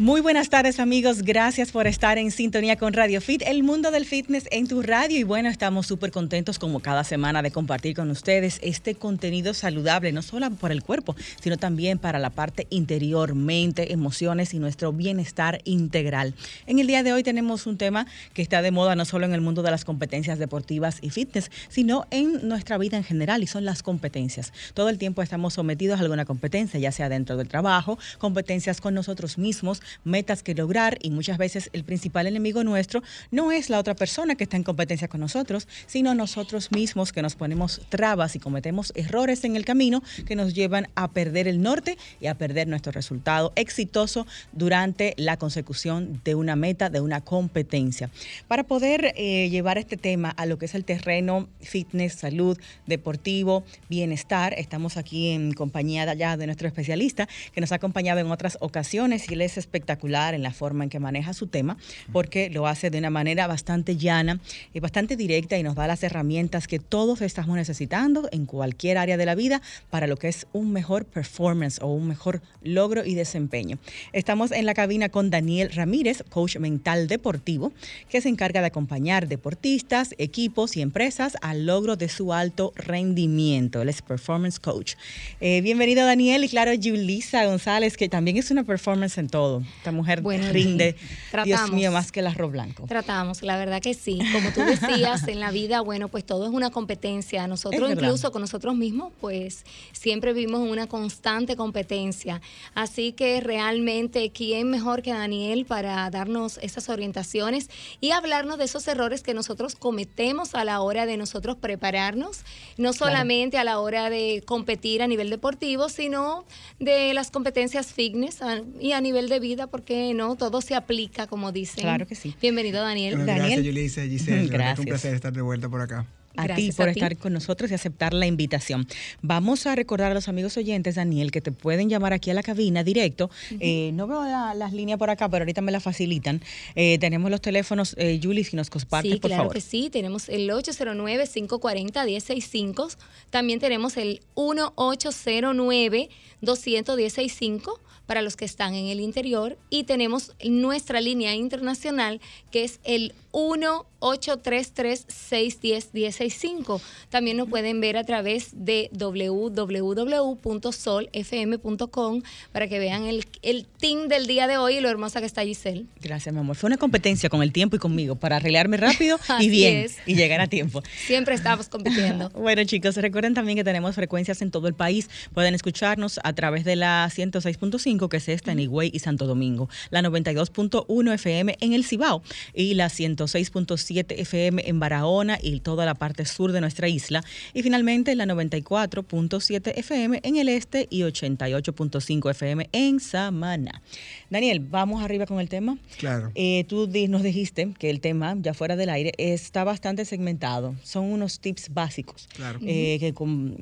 Muy buenas tardes amigos, gracias por estar en sintonía con Radio Fit, el mundo del fitness en tu radio y bueno, estamos súper contentos como cada semana de compartir con ustedes este contenido saludable, no solo por el cuerpo, sino también para la parte interior, mente, emociones y nuestro bienestar integral. En el día de hoy tenemos un tema que está de moda no solo en el mundo de las competencias deportivas y fitness, sino en nuestra vida en general y son las competencias. Todo el tiempo estamos sometidos a alguna competencia, ya sea dentro del trabajo, competencias con nosotros mismos, metas que lograr y muchas veces el principal enemigo nuestro no es la otra persona que está en competencia con nosotros, sino nosotros mismos que nos ponemos trabas y cometemos errores en el camino que nos llevan a perder el norte y a perder nuestro resultado exitoso durante la consecución de una meta, de una competencia. Para poder eh, llevar este tema a lo que es el terreno fitness, salud, deportivo, bienestar, estamos aquí en compañía de nuestro especialista que nos ha acompañado en otras ocasiones y él es espectacular en la forma en que maneja su tema, porque lo hace de una manera bastante llana y bastante directa y nos da las herramientas que todos estamos necesitando en cualquier área de la vida para lo que es un mejor performance o un mejor logro y desempeño. Estamos en la cabina con Daniel Ramírez, coach mental deportivo, que se encarga de acompañar deportistas, equipos y empresas al logro de su alto rendimiento. Él es performance coach. Eh, bienvenido Daniel y claro, Julisa González, que también es una performance en todo. Esta mujer rinde, Dios mío, más que el arroz blanco. Tratamos, la verdad que sí. Como tú decías, en la vida, bueno, pues todo es una competencia. Nosotros incluso con nosotros mismos, pues siempre vivimos una constante competencia. Así que realmente, ¿quién mejor que Daniel para darnos esas orientaciones y hablarnos de esos errores que nosotros cometemos a la hora de nosotros prepararnos? No solamente a la hora de competir a nivel deportivo, sino de las competencias fitness y a nivel de vida, porque no, todo se aplica, como dicen. Claro que sí. Bienvenido, Daniel. Gracias, Yulisa, Giselle. Gracias. Un placer estar de vuelta por acá a ti por estar con nosotros y aceptar la invitación. Vamos a recordar a los amigos oyentes, Daniel, que te pueden llamar aquí a la cabina directo. Eh, no veo las líneas por acá, pero ahorita me las facilitan. Eh, tenemos los teléfonos, eh, Julie, si nos compartes, sí, claro que sí. Tenemos el 809-540-165. También tenemos el 1809-200-165 para los que están en el interior y tenemos nuestra línea internacional que es el 1-833-610-165. También nos pueden ver a través de www.solfm.com para que vean el, el team del día de hoy y lo hermosa que está Giselle. Gracias, mi amor. Fue una competencia con el tiempo y conmigo para arreglarme rápido y bien y llegar a tiempo. Siempre estamos compitiendo. bueno, chicos, recuerden también que tenemos frecuencias en todo el país. Pueden escucharnos a través de la 106.5 que es esta en Higüey y Santo Domingo, la 92.1 FM en el Cibao y la 106.7 FM en Barahona y toda la parte sur de nuestra isla, y finalmente la 94.7 FM en el este y 88.5 FM en Samana. Daniel, vamos arriba con el tema. Claro. Eh, tú nos dijiste que el tema, ya fuera del aire, está bastante segmentado. Son unos tips básicos eh, que,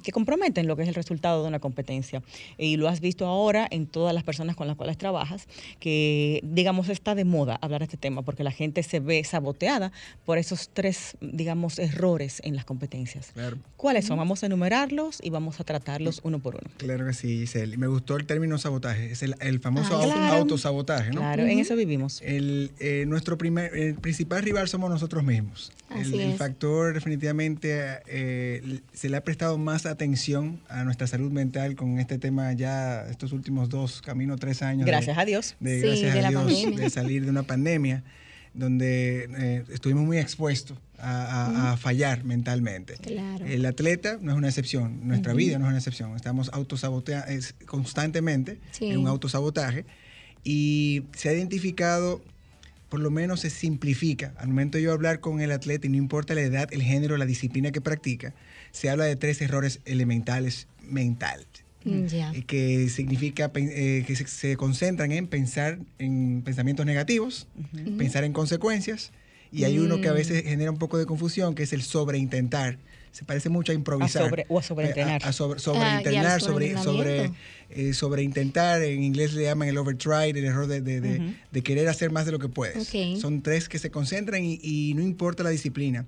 que comprometen lo que es el resultado de una competencia. Y lo has visto ahora en todas las personas con las cuales trabajas, que digamos está de moda hablar de este tema porque la gente se ve saboteada por esos tres, digamos, errores en las competencias. ¿Cuáles son? Vamos a enumerarlos y vamos a tratarlos uno por uno. Claro que sí, Giselle. Me gustó el término sabotaje, es el, famoso ah, autosabotaje, ¿no? Claro, en eso vivimos. El, eh, nuestro primer, el principal rival somos nosotros mismos. El, factor definitivamente eh, se le ha prestado más atención a nuestra salud mental con este tema ya estos últimos dos, camino tres años. Gracias a Dios. De, gracias a Dios de salir de una pandemia donde eh, estuvimos muy expuestos a, fallar mentalmente. El atleta no es una excepción, nuestra vida no es una excepción. Estamos autosaboteando constantemente en un autosabotaje y se ha identificado por lo menos se simplifica. Al momento de yo hablar con el atleta, y no importa la edad, el género, la disciplina que practica, se habla de tres errores elementales mentales. Mm, que significa eh, que se, concentran en pensar en pensamientos negativos, pensar en consecuencias, y hay uno que a veces mm. genera un poco de confusión, que es el sobreintentar. Se parece mucho a improvisar. A sobre, o a sobreintenar. A, sobre, sobreinternar, sobre, sobre, eh, sobreintentar. En inglés le llaman el overtry, el error de, de, querer hacer más de lo que puedes. Son tres que se concentran y, y no importa la disciplina.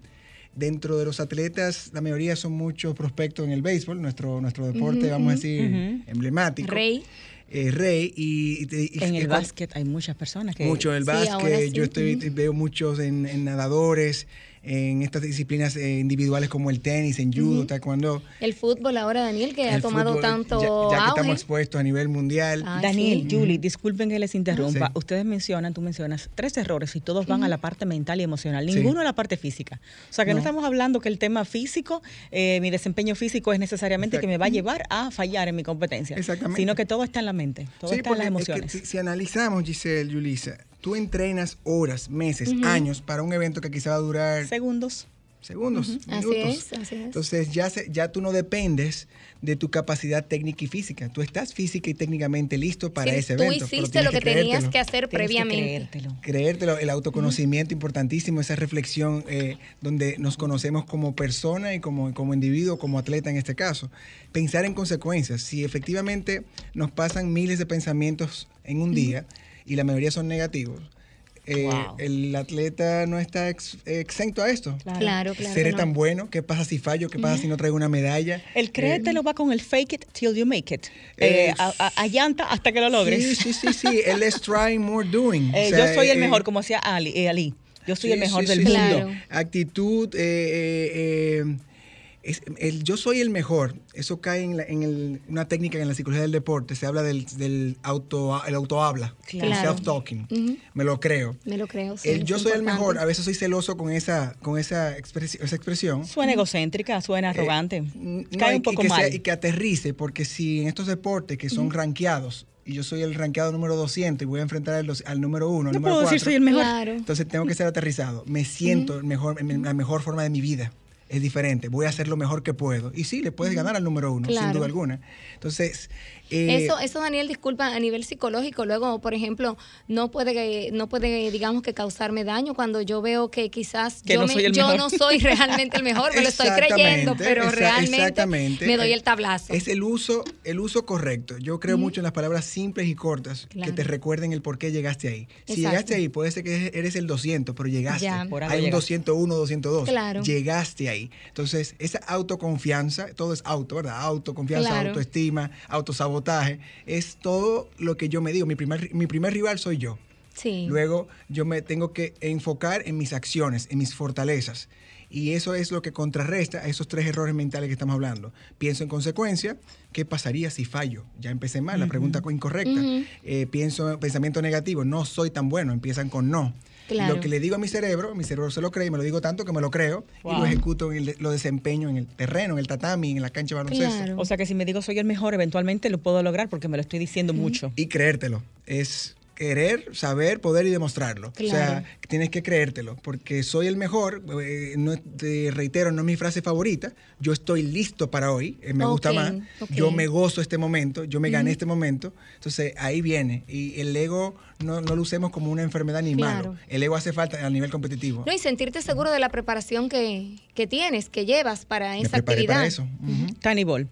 Dentro de los atletas, la mayoría son muchos prospectos en el béisbol, nuestro, nuestro deporte, vamos a decir, emblemático. Rey. eh, Rey. Y, en el básquet hay muchas personas que... Mucho en el básquet, yo estoy, veo muchos en nadadores en estas disciplinas eh, individuales como el tenis, en judo, taekwondo. El fútbol ahora, Daniel, que ha tomado tanto ya, que estamos expuestos a nivel mundial. Daniel, Julie, disculpen que les interrumpa. Ustedes mencionan, tú mencionas tres errores y todos van a la parte mental y emocional, ninguno a la parte física. O sea, que no, estamos hablando que el tema físico, eh, mi desempeño físico es necesariamente que me va a llevar a fallar en mi competencia. Exactamente. Sino que todo está en la mente, todo está en las emociones. si, si, analizamos, Giselle, Julissa, tú entrenas horas, meses, años para un evento que quizá va a durar... Segundos. Segundos, minutos. Así es, así es. Entonces ya, ya tú no dependes de tu capacidad técnica y física. Tú estás física y técnicamente listo para ese evento. Tú hiciste lo que, tenías que hacer previamente. creértelo. creértelo. el autoconocimiento importantísimo, esa reflexión eh, donde nos conocemos como persona y como, como individuo, como atleta en este caso. Pensar en consecuencias. Si efectivamente nos pasan miles de pensamientos en un día, y la mayoría son negativos, eh, el atleta no está exento a esto. Claro, claro. Seré tan bueno, ¿qué pasa si fallo? ¿Qué pasa si no traigo una medalla? El créetelo eh, va con el fake it till you make it. Eh, a, llanta hasta que lo logres. Sí, sí, sí, sí. el let's try more doing. yo soy el mejor, como decía Ali. Ali. Yo soy el mejor del mundo. Actitud, el yo soy el mejor, eso cae en, una técnica en la psicología del deporte, se habla del, auto, el autohabla, el self-talking. Me lo creo. Me lo creo, el yo soy el mejor, a veces soy celoso con esa, con esa, esa expresión. Suena egocéntrica, suena eh, arrogante. cae un poco y mal. y que aterrice, porque si en estos deportes que son rankeados, y yo soy el rankeado número 200 y voy a enfrentar al, número 1, al número puedo 4, soy el mejor. Entonces tengo que ser aterrizado. Me siento mejor, en la mejor forma de mi vida es diferente. Voy a hacer lo mejor que puedo. Y sí, le puedes ganar al número uno, sin duda alguna. Entonces, eh, eso, eso, Daniel, disculpa, a nivel psicológico, luego, por ejemplo, no puede, no puede, digamos, que causarme daño cuando yo veo que quizás yo, no, soy yo no soy realmente el mejor, me lo estoy creyendo, pero realmente me doy el tablazo. Es el uso, el uso correcto. Yo creo mucho en las palabras simples y cortas que te recuerden el por qué llegaste ahí. Si llegaste ahí, puede ser que eres el 200, pero llegaste. Hay un 201, 202. Claro. Llegaste ahí. Entonces, esa autoconfianza, todo es auto, ¿verdad? Autoconfianza, autoestima, autosabotaje es todo lo que yo me digo. Mi primer, mi primer rival soy yo. Sí. Luego yo me tengo que enfocar en mis acciones, en mis fortalezas. Y eso es lo que contrarresta a esos tres errores mentales que estamos hablando. Pienso en consecuencia, ¿qué pasaría si fallo? Ya empecé mal, la pregunta incorrecta. Eh, pienso en pensamiento negativo, no soy tan bueno, empiezan con no. Lo que le digo a mi cerebro, mi cerebro se lo cree y me lo digo tanto que me lo creo y lo ejecuto, en lo desempeño en el terreno, en el tatami, en la cancha de baloncesto. O sea que si me digo soy el mejor, eventualmente lo puedo lograr porque me lo estoy diciendo mucho. Y creértelo. Es querer, saber, poder y demostrarlo. O sea, tienes que creértelo, porque soy el mejor, eh, no, te reitero, no es mi frase favorita, yo estoy listo para hoy, eh, me gusta más, yo me gozo este momento, yo me gané este momento, entonces ahí viene, y el ego no, lo usemos como una enfermedad ni malo, el ego hace falta a nivel competitivo. No, y sentirte seguro de la preparación que, tienes, que llevas para esa actividad. para eso. Tiny Ball,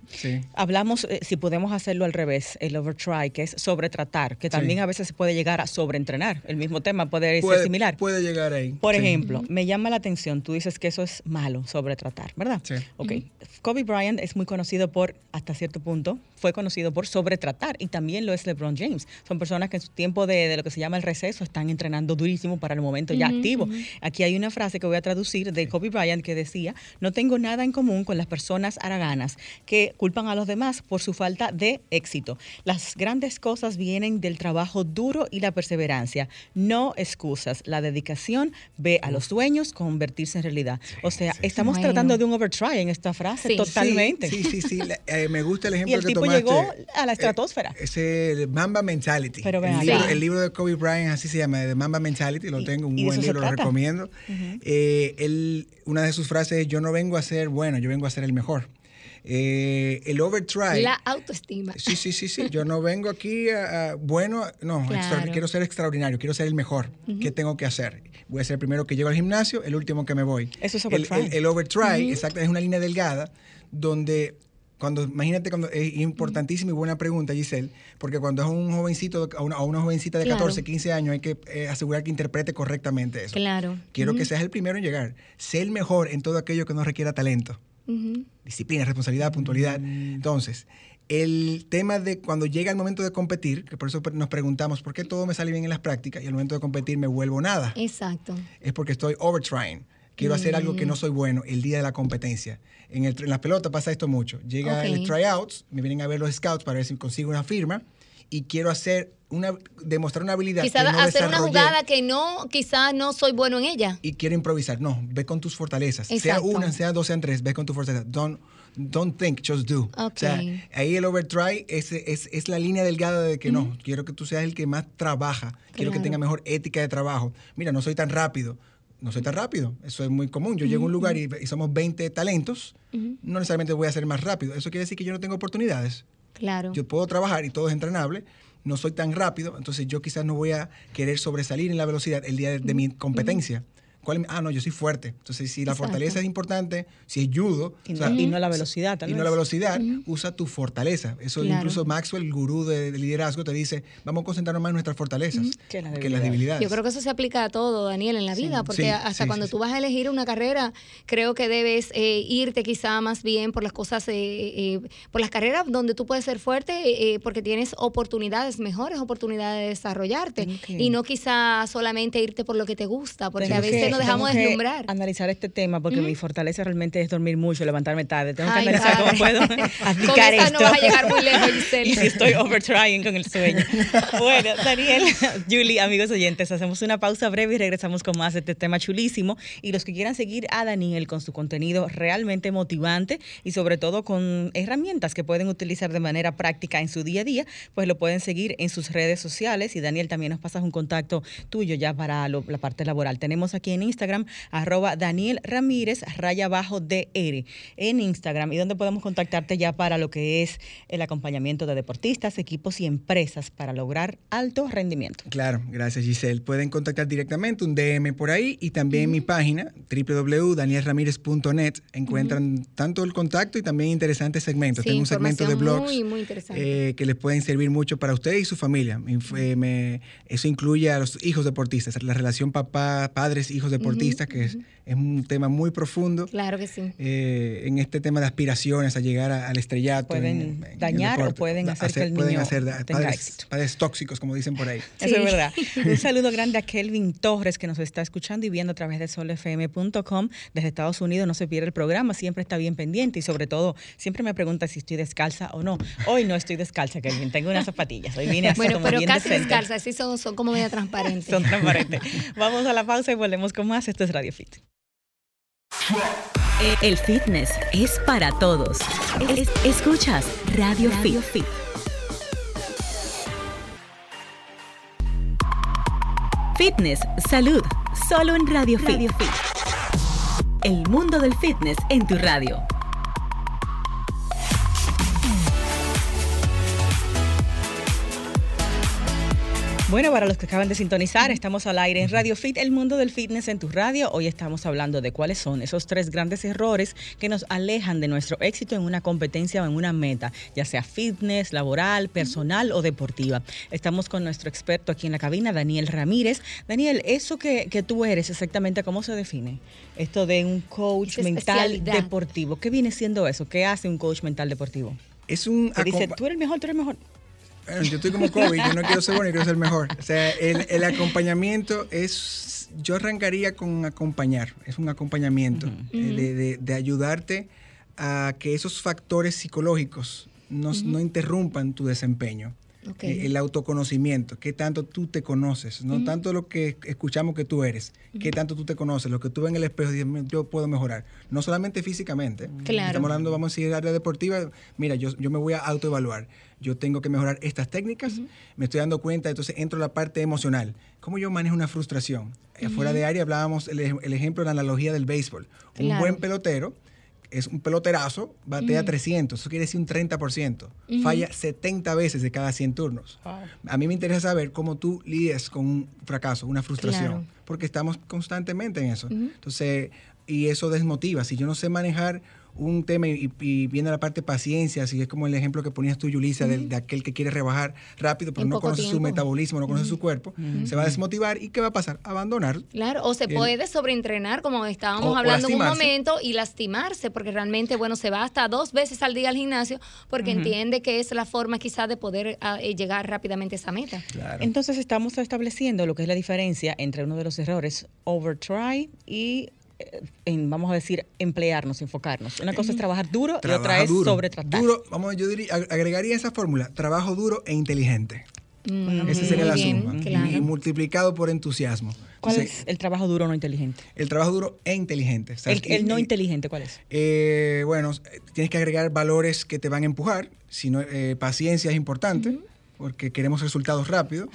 hablamos, eh, si podemos hacerlo al revés, el overtry, que es sobretratar, que también a veces se puede llegar a sobreentrenar. El mismo tema puede, ser similar. Puede llegar ahí. Por ejemplo, me llama la atención, tú dices que eso es malo, sobretratar, ¿verdad? Sí. Ok. Kobe Bryant es muy conocido por, hasta cierto punto, fue conocido por sobretratar y también lo es LeBron James. Son personas que en su tiempo de, lo que se llama el receso están entrenando durísimo para el momento ya activo. Aquí hay una frase que voy a traducir de Kobe Bryant que decía, no tengo nada en común con las personas que culpan a los demás por su falta de éxito. Las grandes cosas vienen del trabajo duro y la perseverancia, no excusas. La dedicación ve a los sueños convertirse en realidad. o sea, estamos tratando de un overtry en esta frase totalmente. Sí, sí, sí. Eh, me gusta el ejemplo que tomaste. llegó a la estratosfera. Eh, es el Mamba Mentality. Pero el, libro, el, libro, de Kobe Bryant, así se llama, de Mamba Mentality, lo tengo, un buen libro, lo recomiendo. Eh, una de sus frases es, yo no vengo a ser bueno, yo vengo a ser el mejor. Eh, el overtry. La autoestima. Sí, sí, sí, sí. Yo no vengo aquí a, bueno, no, quiero ser extraordinario, quiero ser el mejor. ¿Qué tengo que hacer? Voy a ser el primero que llego al gimnasio, el último que me voy. Eso es overtry. El, overtry, exacto, es una línea delgada donde cuando, imagínate, cuando es importantísima y buena pregunta, Giselle, porque cuando es un jovencito o una, una, jovencita de 14, 15 años, hay que eh, asegurar que interprete correctamente eso. Claro. Quiero que seas el primero en llegar. Sé el mejor en todo aquello que no requiera talento. Disciplina, responsabilidad, puntualidad. Entonces, el tema de cuando llega el momento de competir, que por eso nos preguntamos por qué todo me sale bien en las prácticas y al momento de competir me vuelvo nada. Exacto. Es porque estoy overtrying. Quiero hacer algo que no mm. soy bueno el día de la competencia. En, el, en la pelota pasa esto mucho. Llega el tryouts, me vienen a ver los scouts para ver si consigo una firma y quiero hacer una demostrar una habilidad quizás no hacer una jugada que no quizás no soy bueno en ella. Y quiero improvisar. No ve con tus fortalezas. Sea una sea dos sean tres ve con tus fortalezas. Don't don't think just do. O sea ahí el overtry es, es, es la línea delgada de que no quiero que tú seas el que más trabaja quiero que tenga mejor ética de trabajo. Mira no soy tan rápido no soy tan rápido. Eso es muy común. Yo llego a un lugar y, somos 20 talentos, no necesariamente voy a ser más rápido. Eso quiere decir que yo no tengo oportunidades. Claro. Yo puedo trabajar y todo es entrenable, no soy tan rápido, entonces yo quizás no voy a querer sobresalir en la velocidad el día de, mi competencia. Ah, no, yo soy fuerte. Entonces, si la fortaleza es importante, si es judo. Y, no, la velocidad, Y no la velocidad, usa tu fortaleza. Eso incluso Maxwell, el gurú de, liderazgo, te dice, vamos a concentrarnos más en nuestras fortalezas que, las debilidades. Yo creo que eso se aplica a todo, Daniel, en la vida, porque hasta cuando tú vas a elegir una carrera, creo que debes eh, irte quizá más bien por las cosas, eh, eh, por las carreras donde tú puedes ser fuerte, porque tienes oportunidades, mejores oportunidades de desarrollarte. Y no quizá solamente irte por lo que te gusta, porque a veces dejamos deslumbrar. Analizar este tema porque mi fortaleza realmente es dormir mucho, levantarme tarde. Tengo que analizar cómo puedo aplicar esto. no vas a llegar muy lejos, y si estoy overtrying con el sueño. bueno, Daniel, Julie, amigos oyentes, hacemos una pausa breve y regresamos con más de este tema chulísimo. Y los que quieran seguir a Daniel con su contenido realmente motivante y sobre todo con herramientas que pueden utilizar de manera práctica en su día a día, pues lo pueden seguir en sus redes sociales. Y Daniel, también nos pasas un contacto tuyo ya para la parte laboral. Tenemos aquí en Instagram, arroba Daniel Ramírez, raya bajo DR, en Instagram, y donde podemos contactarte ya para lo que es el acompañamiento de deportistas, equipos y empresas para lograr alto rendimiento. Claro, gracias Giselle. Pueden contactar directamente un DM por ahí y también mi página www.danielramirez.net encuentran tanto el contacto y también interesantes segmentos. Tengo un segmento de blogs eh, que les pueden servir mucho para ustedes y su familia. eso incluye a los hijos deportistas, la relación papá, padres, hijos deportistas, que es, es, un tema muy profundo. Claro que sí. Eh, en este tema de aspiraciones a llegar al estrellato. Pueden dañar o pueden hacer, que el niño tenga padres, éxito. Padres tóxicos, como dicen por ahí. Eso es verdad. un saludo grande a Kelvin Torres, que nos está escuchando y viendo a través de solfm.com desde Estados Unidos. No se pierde el programa, siempre está bien pendiente y sobre todo siempre me pregunta si estoy descalza o no. Hoy no estoy descalza, Kelvin, tengo unas zapatillas. Hoy vine así bueno, como pero bien casi descalza, sí son, son como media transparentes. son transparentes. Vamos a la pausa y volvemos con más. Esto es Radio Fit. El fitness es para todos. escuchas Radio, Fit. Fitness, salud, solo en Radio, Radio Fit. El mundo del fitness en tu radio. Bueno, para los que acaban de sintonizar, estamos al aire en Radio Fit, el mundo del fitness en tu radio. Hoy estamos hablando de cuáles son esos tres grandes errores que nos alejan de nuestro éxito en una competencia o en una meta, ya sea fitness, laboral, personal o deportiva. Estamos con nuestro experto aquí en la cabina, Daniel Ramírez. Daniel, eso que, tú eres, exactamente, ¿cómo se define? Esto de un coach mental deportivo. ¿Qué viene siendo eso? ¿Qué hace un coach mental deportivo? Es un... dice, tú eres el mejor, tú eres el yo estoy como Kobe, yo no quiero ser bueno, quiero ser mejor. O sea, el, acompañamiento es, yo arrancaría con acompañar, es un acompañamiento eh, de, ayudarte a que esos factores psicológicos no, no interrumpan tu desempeño. Eh, el autoconocimiento, qué tanto tú te conoces, no tanto lo que escuchamos que tú eres, qué tanto tú te conoces, lo que tú ves en el espejo yo puedo mejorar, no solamente físicamente, claro. estamos hablando, vamos a seguir área deportiva, mira, yo, yo me voy a autoevaluar, yo tengo que mejorar estas técnicas, me estoy dando cuenta, entonces entro a la parte emocional, ¿cómo yo manejo una frustración? Fuera de área hablábamos el, el, ejemplo, la analogía del béisbol, un buen pelotero, es un peloterazo, batea 300, eso quiere decir un 30%. Falla 70 veces de cada 100 turnos. A mí me interesa saber cómo tú lidias con un fracaso, una frustración, porque estamos constantemente en eso. Entonces, y eso desmotiva. Si yo no sé manejar un tema y, viene la parte de paciencia, así es como el ejemplo que ponías tú, Yulisa, de, aquel que quiere rebajar rápido, pero no conoce su metabolismo, no conoce su cuerpo, se va a desmotivar y ¿qué va a pasar? Abandonar. Claro, o se puede sobreentrenar, como estábamos hablando en un momento, y lastimarse, porque realmente, bueno, se va hasta dos veces al día al gimnasio porque entiende que es la forma quizás de poder ah, eh, llegar rápidamente a esa meta. Entonces estamos estableciendo lo que es la diferencia entre uno de los errores, overtry y en, vamos a decir, emplearnos, enfocarnos. Una cosa es trabajar duro y otra es sobretratar. Duro, vamos, yo diría, agregaría esa fórmula, trabajo duro e inteligente. Mm, Ese sería la suma. Y, multiplicado por entusiasmo. ¿Cuál es el trabajo duro no inteligente? El trabajo duro e inteligente. el, no inteligente, ¿cuál es? Eh, bueno, tienes que agregar valores que te van a empujar. Si eh, paciencia es importante, porque queremos resultados rápidos.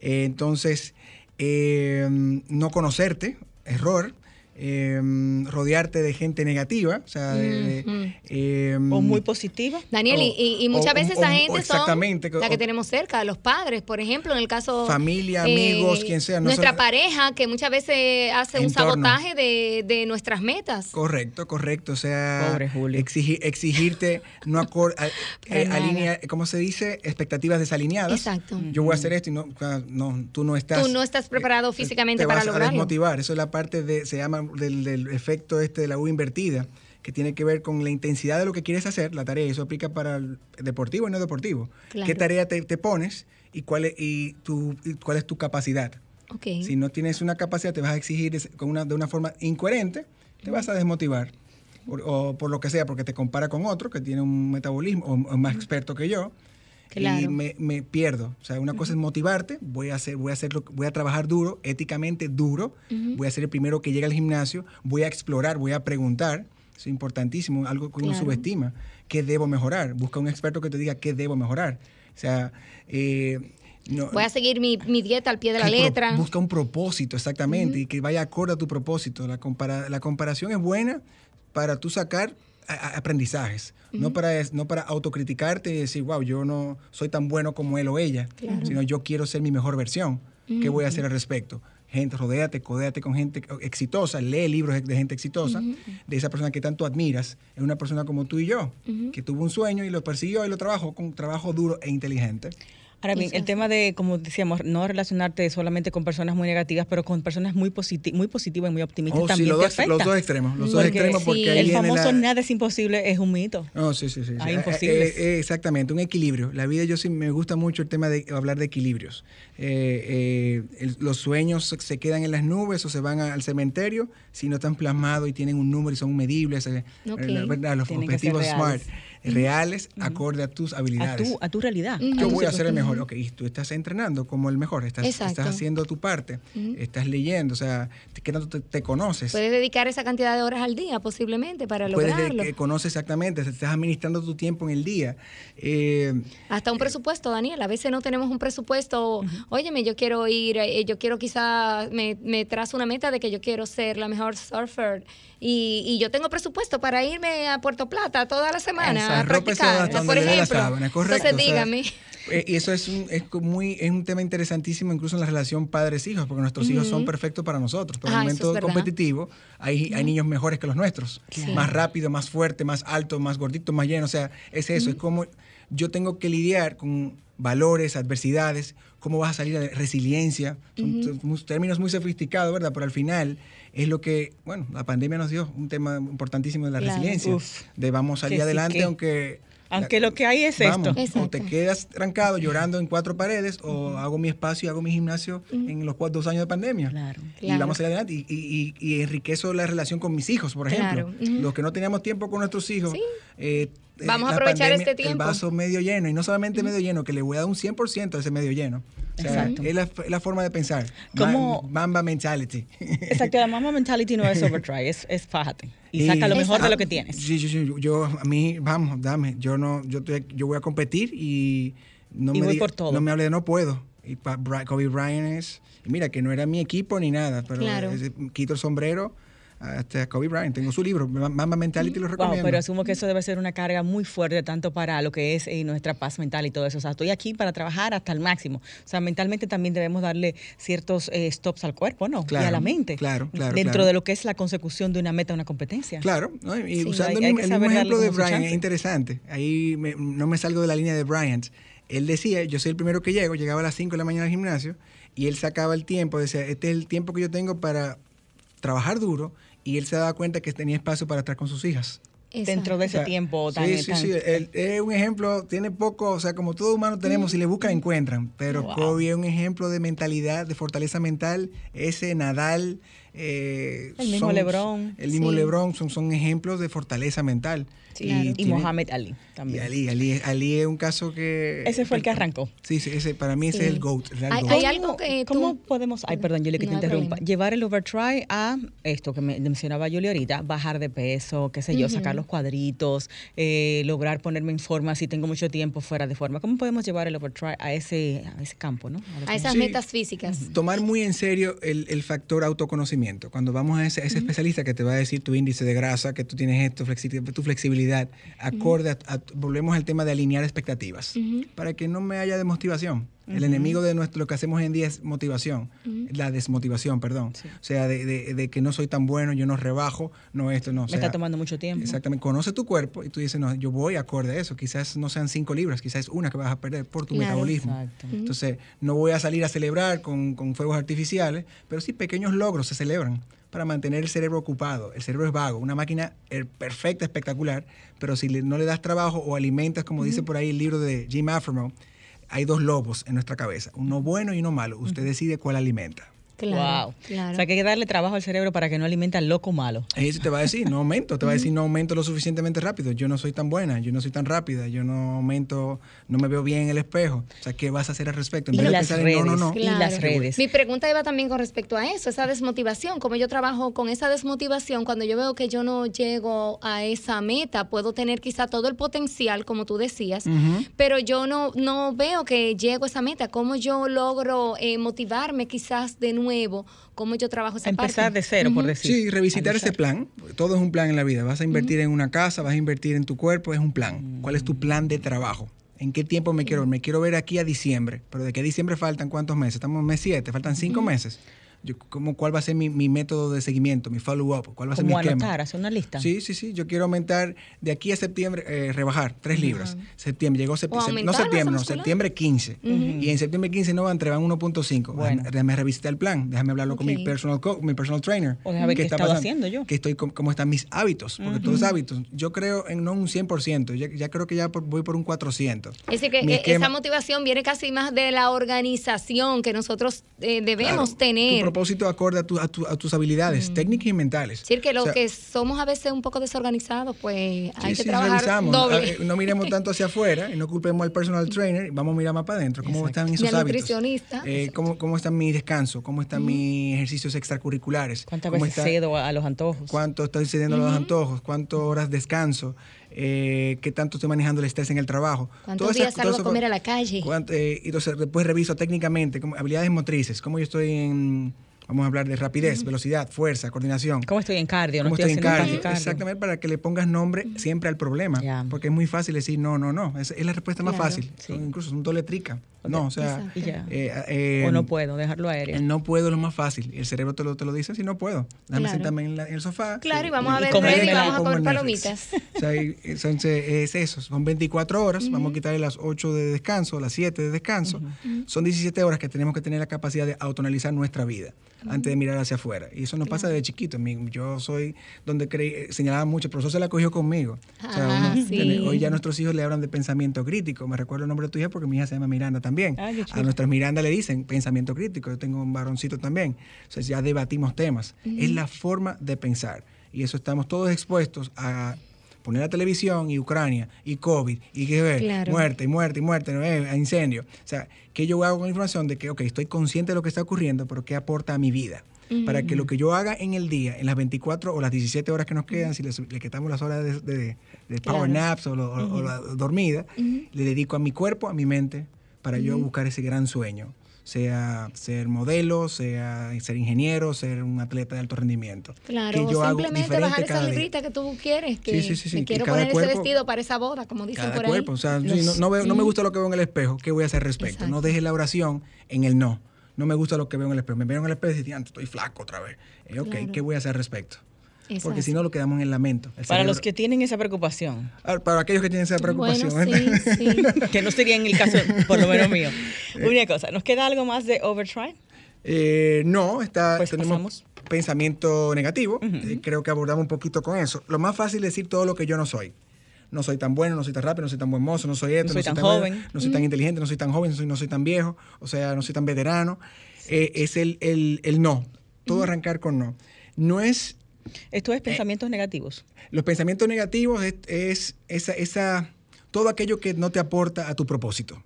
entonces, no conocerte, error eh, rodearte de gente negativa, o sea, em, o muy positiva. Daniel, y, muchas veces esa gente son la que tenemos cerca, los padres, por ejemplo, en el caso familia, amigos, quien sea, nuestra pareja que muchas veces hace un sabotaje de, nuestras metas. Correcto, correcto, o sea, exigirte no acor, eh, alinea, ¿cómo se dice? Expectativas desalineadas. Exacto. Yo voy a hacer esto y no, no, tú no estás. Tú no estás preparado físicamente para lograrlo. A desmotivar, eso es la parte de se llama del, efecto este de la U invertida, que tiene que ver con la intensidad de lo que quieres hacer, la tarea, eso aplica para el deportivo y no deportivo. ¿Qué tarea te, pones y cuál es, y tu, cuál es tu capacidad? Si no tienes una capacidad, te vas a exigir con una, de una forma incoherente, te vas a desmotivar. o por lo que sea, porque te compara con otro que tiene un metabolismo o, más experto que yo, y me, pierdo. O sea, una cosa es motivarte, voy a hacer, voy a hacerlo, voy a trabajar duro, éticamente duro, voy a ser el primero que llega al gimnasio, voy a explorar, voy a preguntar. Eso es importantísimo, algo que uno subestima. ¿Qué debo mejorar? Busca un experto que te diga qué debo mejorar. O sea, eh, Voy a seguir mi, dieta al pie de la letra. busca un propósito, exactamente, y que vaya acorde a tu propósito. La, la comparación es buena para tú sacar aprendizajes, no, para, no para autocriticarte y decir, wow, yo no soy tan bueno como él o ella, sino yo quiero ser mi mejor versión. ¿Qué voy a hacer al respecto? Gente, rodéate, codéate con gente exitosa, lee libros de gente exitosa, de esa persona que tanto admiras. Es una persona como tú y yo, que tuvo un sueño y lo persiguió y lo trabajó con trabajo duro e inteligente. Ahora bien, el tema de, como decíamos, no relacionarte solamente con personas muy negativas, pero con personas muy, muy positivas y muy optimistas oh, también los, te dos, afecta. los dos extremos, los dos extremos porque el famoso nada es imposible es un mito. No, sí, sí, sí. Hay eh, imposibles. Eh, exactamente, un equilibrio. La vida yo sí me gusta mucho el tema de hablar de equilibrios. Eh, los sueños se quedan en las nubes o se van al cementerio si no están plasmados y tienen un número y son medibles. los objetivos SMART reales acorde a tus habilidades. A tu, realidad. Yo voy a ser el mejor. Ok, tú estás entrenando como el mejor, estás, estás haciendo tu parte, estás leyendo, o sea, que no te, conoces. Puedes dedicar esa cantidad de horas al día posiblemente para lograrlo. Puedes conoces exactamente, estás administrando tu tiempo en el día. Eh, Hasta un presupuesto, Daniel. A veces no tenemos un presupuesto. Óyeme, yo quiero ir, eh, yo quiero quizá, me, me trazo una meta de que yo quiero ser la mejor surfer y, y, yo tengo presupuesto para irme a Puerto Plata toda la semana a practicar, por ejemplo. Entonces dígame. Eh, y eso es un, es, muy, es un tema interesantísimo incluso en la relación padres-hijos, porque nuestros hijos son perfectos para nosotros. Pero en el momento competitivo hay, hay niños mejores que los nuestros. Más rápido, más fuerte, más alto, más gordito, más lleno. O sea, es eso. Es como yo tengo que lidiar con valores, adversidades, cómo vas a salir de resiliencia. Son términos muy sofisticados, ¿verdad? Pero al final es lo que, bueno, la pandemia nos dio un tema importantísimo de la resiliencia, de vamos a salir adelante aunque... Aunque lo que hay es esto. O te quedas trancado llorando en cuatro paredes o hago mi espacio, hago mi gimnasio en los dos años de pandemia. Claro. Y vamos a salir adelante. Y, y, y, enriquezo la relación con mis hijos, por ejemplo. Los que no teníamos tiempo con nuestros hijos. Eh, Vamos a aprovechar este tiempo. El vaso medio lleno, y no solamente medio lleno, que le voy a dar un 100% a ese medio lleno. Exacto. Es la, forma de pensar. Como Mamba mentality. Exacto, la Mamba mentality no es overtry, es, es fájate. Y, saca lo mejor de lo que tienes. Sí, sí, sí. Yo, a mí, vamos, dame. Yo no, yo, yo voy a competir y no me voy por todo. No me hable de no puedo. Y Kobe Bryant es, mira que no era mi equipo ni nada, pero quito el sombrero hasta Kobe Bryant. Tengo su libro, Mamba Mentality, lo recomiendo. pero asumo que eso debe ser una carga muy fuerte, tanto para lo que es eh, nuestra paz mental y todo eso. O sea, estoy aquí para trabajar hasta el máximo. O sea, mentalmente también debemos darle ciertos eh, stops al cuerpo, ¿no? y a la mente. Claro, claro. Dentro de lo que es la consecución de una meta, una competencia. Claro, y usando el, mismo ejemplo de Bryant, es interesante. Ahí no me salgo de la línea de Bryant. Él decía, yo soy el primero que llego, llegaba a las 5 de la mañana al gimnasio y él sacaba el tiempo, decía, este es el tiempo que yo tengo para trabajar duro y él se daba cuenta que tenía espacio para estar con sus hijas. Dentro de ese tiempo tan Sí, sí, sí. es un ejemplo, tiene poco, o sea, como todo humano tenemos, si le buscan, encuentran. Pero Kobe es un ejemplo de mentalidad, de fortaleza mental. Ese Nadal. Eh, el mismo Lebron. El mismo Lebron son, son ejemplos de fortaleza mental. Y, Mohamed Ali también. Y Ali, Ali, es un caso que... Ese fue el que arrancó. Sí, sí ese, para mí ese es el GOAT. hay, algo que ¿Cómo podemos, ay, perdón, Julie, que te interrumpa, llevar el overtry a esto que me mencionaba Julie ahorita, bajar de peso, qué sé yo, sacar los cuadritos, eh, lograr ponerme en forma si tengo mucho tiempo fuera de forma. ¿Cómo podemos llevar el overtry a ese, a ese campo, no? A, esas metas físicas. Tomar muy en serio el, el factor autoconocimiento. Cuando vamos a ese, ese especialista que te va a decir tu índice de grasa, que tú tienes esto, tu flexibilidad, acorde a, volvemos al tema de alinear expectativas, para que no me haya desmotivación. El enemigo de nuestro, lo que hacemos hoy en día es motivación, la desmotivación, perdón. O sea, de, que no soy tan bueno, yo no rebajo, no esto, no. Me está tomando mucho tiempo. Exactamente. Conoce tu cuerpo y tú dices, no, yo voy acorde a eso. Quizás no sean cinco libras, quizás es una que vas a perder por tu metabolismo. Entonces, no voy a salir a celebrar con, con fuegos artificiales, pero sí pequeños logros se celebran para mantener el cerebro ocupado. El cerebro es vago, una máquina er, perfecta, espectacular, pero si no le das trabajo o alimentas, como dice por ahí el libro de Jim Affermo, hay dos lobos en nuestra cabeza, uno bueno y uno malo. Usted decide cuál alimenta. Claro, O sea, que hay que darle trabajo al cerebro para que no alimente al loco malo. Eso te va a decir, no aumento, te va a decir, no aumento lo suficientemente rápido, yo no soy tan buena, yo no soy tan rápida, yo no aumento, no me veo bien en el espejo. O sea, ¿qué vas a hacer al respecto? En vez las de redes, no, no, no. Y las redes. Mi pregunta iba también con respecto a eso, esa desmotivación, como yo trabajo con esa desmotivación, cuando yo veo que yo no llego a esa meta, puedo tener quizá todo el potencial, como tú decías, pero yo no, no veo que llego a esa meta, ¿cómo yo logro eh, motivarme quizás de nuevo? Cómo yo trabajo esa Empezar de cero, por decir. Sí, revisitar ese plan. Todo es un plan en la vida. Vas a invertir en una casa, vas a invertir en tu cuerpo, es un plan. ¿Cuál es tu plan de trabajo? ¿En qué tiempo me quiero ver? Me quiero ver aquí a diciembre. Pero ¿de qué diciembre faltan cuántos meses? Estamos en mes 7, faltan cinco meses como, ¿Cuál va a ser mi, método de seguimiento, mi follow-up? ¿Cuál va a ser mi esquema? hacer una lista. Sí, sí, sí. Yo quiero aumentar de aquí a septiembre, eh, rebajar tres libras. Septiembre, llegó septiembre, no septiembre, no, septiembre 15. Y en septiembre 15 no van, van 1.5. Bueno. Déjame, revisitar el plan, déjame hablarlo con mi personal, mi personal trainer. O déjame ver qué, está haciendo yo. Que estoy, cómo están mis hábitos, porque todos hábitos. Yo creo en no un 100%, ya, ya creo que ya voy por un 400. Es decir, que e, esa motivación viene casi más de la organización que nosotros eh, debemos tener propósito acorde a, tus habilidades técnicas y mentales. Es decir, que lo que somos a veces un poco desorganizados, pues hay que trabajar doble. No miremos tanto hacia afuera y no culpemos al personal trainer, vamos a mirar más para adentro, cómo están esos hábitos. nutricionista. Eh, cómo, cómo está mi descanso, cómo están mis ejercicios extracurriculares. ¿Cuántas veces cedo a los antojos? ¿Cuánto estoy cediendo a los antojos? ¿Cuántas horas descanso? Eh, qué tanto estoy manejando el estrés en el trabajo. ¿Cuántos días salgo a comer a la calle? Eh, y entonces después reviso técnicamente como, habilidades motrices, cómo yo estoy en Vamos a hablar de rapidez, velocidad, fuerza, coordinación. ¿Cómo estoy en cardio? ¿Cómo estoy, en cardio? Exactamente, para que le pongas nombre siempre al problema. Porque es muy fácil decir no, no, no. Es, la respuesta más fácil. incluso son No, o sea. Eh, eh, o no puedo, dejarlo aéreo. no puedo es lo más fácil. El cerebro te lo, te lo dice si no puedo. Déjame sentarme en, el sofá. Claro, y vamos a ver y, vamos a comer palomitas. o sea, es eso. Son 24 horas. Vamos a quitarle las 8 de descanso, las 7 de descanso. Son 17 horas que tenemos que tener la capacidad de autoanalizar nuestra vida antes de mirar hacia afuera. Y eso nos pasa desde chiquito. Yo soy donde creí, señalaba mucho, el profesor se la cogió conmigo. Ah, hoy ya nuestros hijos le hablan de pensamiento crítico. Me recuerdo el nombre de tu hija porque mi hija se llama Miranda también. A nuestras Miranda le dicen pensamiento crítico. Yo tengo un varoncito también. O sea, ya debatimos temas. Es la forma de pensar. Y eso estamos todos expuestos a poner la televisión y Ucrania y COVID y que ver, muerte y muerte y muerte, eh, incendio. O sea, ¿qué yo hago con la información de que, ok, estoy consciente de lo que está ocurriendo, pero qué aporta a mi vida? Para que lo que yo haga en el día, en las 24 o las 17 horas que nos quedan, si le, quitamos las horas de, power naps o, la dormida, le dedico a mi cuerpo, a mi mente, para yo buscar ese gran sueño. sea ser modelo, sea ser ingeniero, ser un atleta de alto rendimiento. Claro, yo simplemente bajar esa librita que tú quieres, que sí, sí, sí, me quiero poner ese vestido para esa boda, como dicen por ahí. O sea, no, no, me gusta lo que veo en el espejo, ¿qué voy a hacer al respecto? No dejes la oración en el no. No me gusta lo que veo en el espejo. Me veo en el espejo y digo, estoy flaco otra vez. Eh, ok, ¿qué voy a hacer al respecto? Porque si no lo quedamos en el lamento. para los que tienen esa preocupación. Ah, para aquellos que tienen esa preocupación. que no sería en el caso, por lo menos mío. Una cosa, ¿nos queda algo más de Overtry? Eh, no, está, pues tenemos pensamiento negativo. Eh, creo que abordamos un poquito con eso. Lo más fácil es decir todo lo que yo no soy. No soy tan bueno, no soy tan rápido, no soy tan buen mozo, no soy esto, no soy, tan, joven, no soy tan inteligente, no soy tan joven, no soy, no soy tan viejo, o sea, no soy tan veterano. Eh, es el, el, el, no. Todo arrancar con no. No es esto es eh, pensamientos negativos. Los pensamientos negativos es, esa, esa, todo aquello que no te aporta a tu propósito.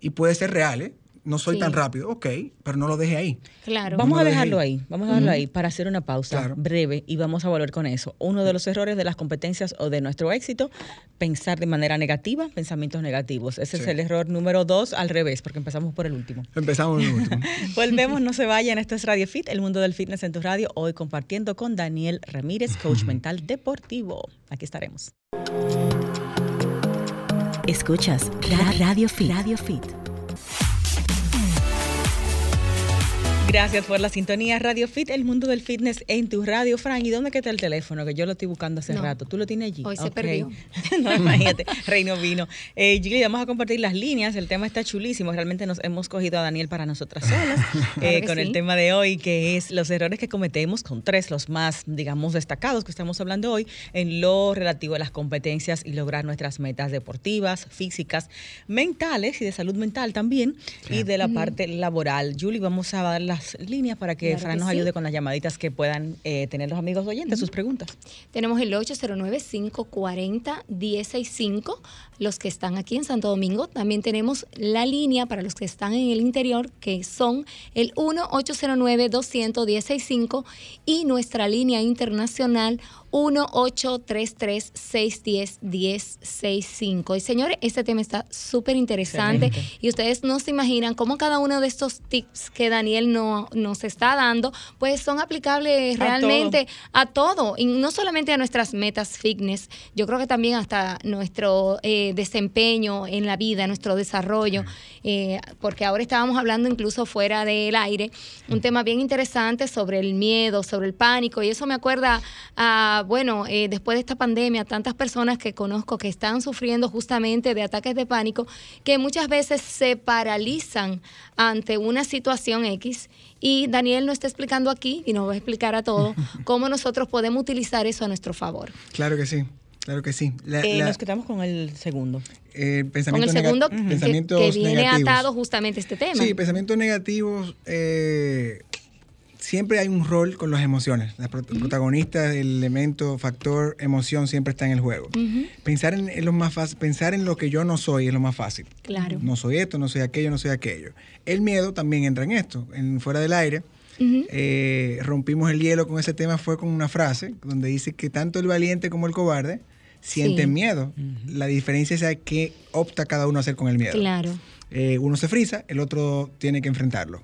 Y puede ser real, ¿eh? No soy tan rápido, ok, pero no lo deje ahí. Claro. Vamos a dejarlo ahí. vamos a dejarlo ahí para hacer una pausa breve y vamos a volver con eso. Uno de los errores de las competencias o de nuestro éxito, pensar de manera negativa, pensamientos negativos. Ese es el error número dos al revés, porque empezamos por el último. Empezamos por el último. Volvemos, no se vayan. Esto es Radio Fit, el mundo del fitness en tu radio. Hoy compartiendo con Daniel Ramírez, coach mental deportivo. Aquí estaremos. Escuchas Radio Fit. Radio Fit. Gracias por la sintonía Radio Fit, el mundo del fitness en tu radio. Frank, ¿y dónde queda el teléfono? Que yo lo estoy buscando hace rato. ¿Tú lo tienes allí? Hoy se perdió. no, imagínate, Reino vino. Eh, vamos a compartir las líneas. El tema está chulísimo. Realmente nos hemos cogido a Daniel para nosotras solas eh, con el tema de hoy, que es los errores que cometemos con tres, los más, digamos, destacados que estamos hablando hoy, en lo relativo a las competencias y lograr nuestras metas deportivas, físicas, mentales y de salud mental también, y de la parte laboral. Julie, vamos a dar las líneas para que Fran nos ayude con las llamaditas que puedan eh, tener los amigos oyentes, sus preguntas. Tenemos el 809-540-165, los que están aquí en Santo Domingo. También tenemos la línea para los que están en el interior, que son el 1-809-200-165 y nuestra línea internacional 1-833-610-1065. Y señores, este tema está súper interesante y ustedes no se imaginan cómo cada uno de estos tips que Daniel no, nos está dando, pues son aplicables realmente a todo, y no solamente a nuestras metas fitness, yo creo que también hasta nuestro eh, desempeño en la vida, nuestro desarrollo, eh, porque ahora estábamos hablando incluso fuera del aire, un tema bien interesante sobre el miedo, sobre el pánico, y eso me acuerda a bueno, eh, después de esta pandemia, tantas personas que conozco que están sufriendo justamente de ataques de pánico, que muchas veces se paralizan ante una situación X. Y Daniel nos está explicando aquí, y nos va a explicar a todos, cómo nosotros podemos utilizar eso a nuestro favor. Claro que sí. Claro que sí. Eh, nos quedamos con el segundo. Eh, con el segundo que, viene atado justamente este tema. Sí, pensamientos negativos. Eh, siempre hay un rol con las emociones. La protagonista, el elemento, factor, emoción siempre está en el juego. Pensar en, lo más fácil, pensar en lo que yo no soy es lo más fácil. Claro. No soy esto, no soy aquello, no soy aquello. El miedo también entra en esto. En fuera del aire, eh, rompimos el hielo con ese tema fue con una frase donde dice que tanto el valiente como el cobarde sienten miedo. La diferencia es a qué opta cada uno a hacer con el miedo. Claro. Eh, uno se frisa, el otro tiene que enfrentarlo.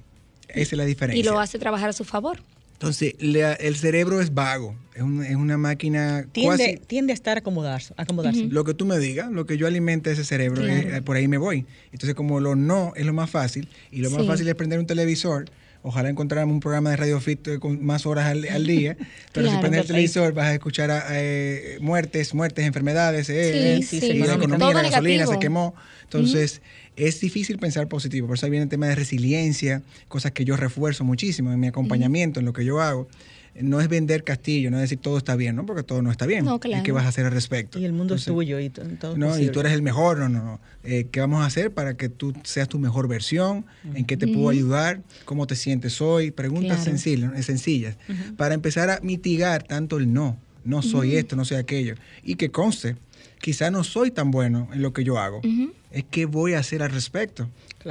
Esa es la diferencia. Y lo hace trabajar a su favor. Entonces, el cerebro es vago, es, una máquina... Tiende, tiende a estar acomodarse. acomodarse. Lo que tú me digas, lo que yo alimente ese cerebro, eh, por ahí me voy. Entonces, como lo no es lo más fácil, y lo más fácil es prender un televisor, ojalá encontráramos un programa de Radio Fit eh, con más horas al, día, pero si prendes el televisor vas a escuchar eh, muertes, muertes, enfermedades, eh, la economía, la gasolina se quemó. Entonces, es difícil pensar positivo. Por eso viene el tema de resiliencia, cosas que yo refuerzo muchísimo en mi acompañamiento, en lo que yo hago. No es vender castillo, no es decir todo está bien, ¿no? Porque todo no está bien. No, ¿Qué vas a hacer al respecto? Y el mundo es tuyo y todo. No, y tú eres el mejor, no, no, no. Eh, ¿Qué vamos a hacer para que tú seas tu mejor versión? ¿En qué te puedo ayudar? ¿Cómo te sientes hoy? Preguntas sencillas, sencillas para empezar a mitigar tanto el no. No soy esto, no soy aquello. Y que conste quizá no soy tan bueno en lo que yo hago. Es que voy a hacer al respecto.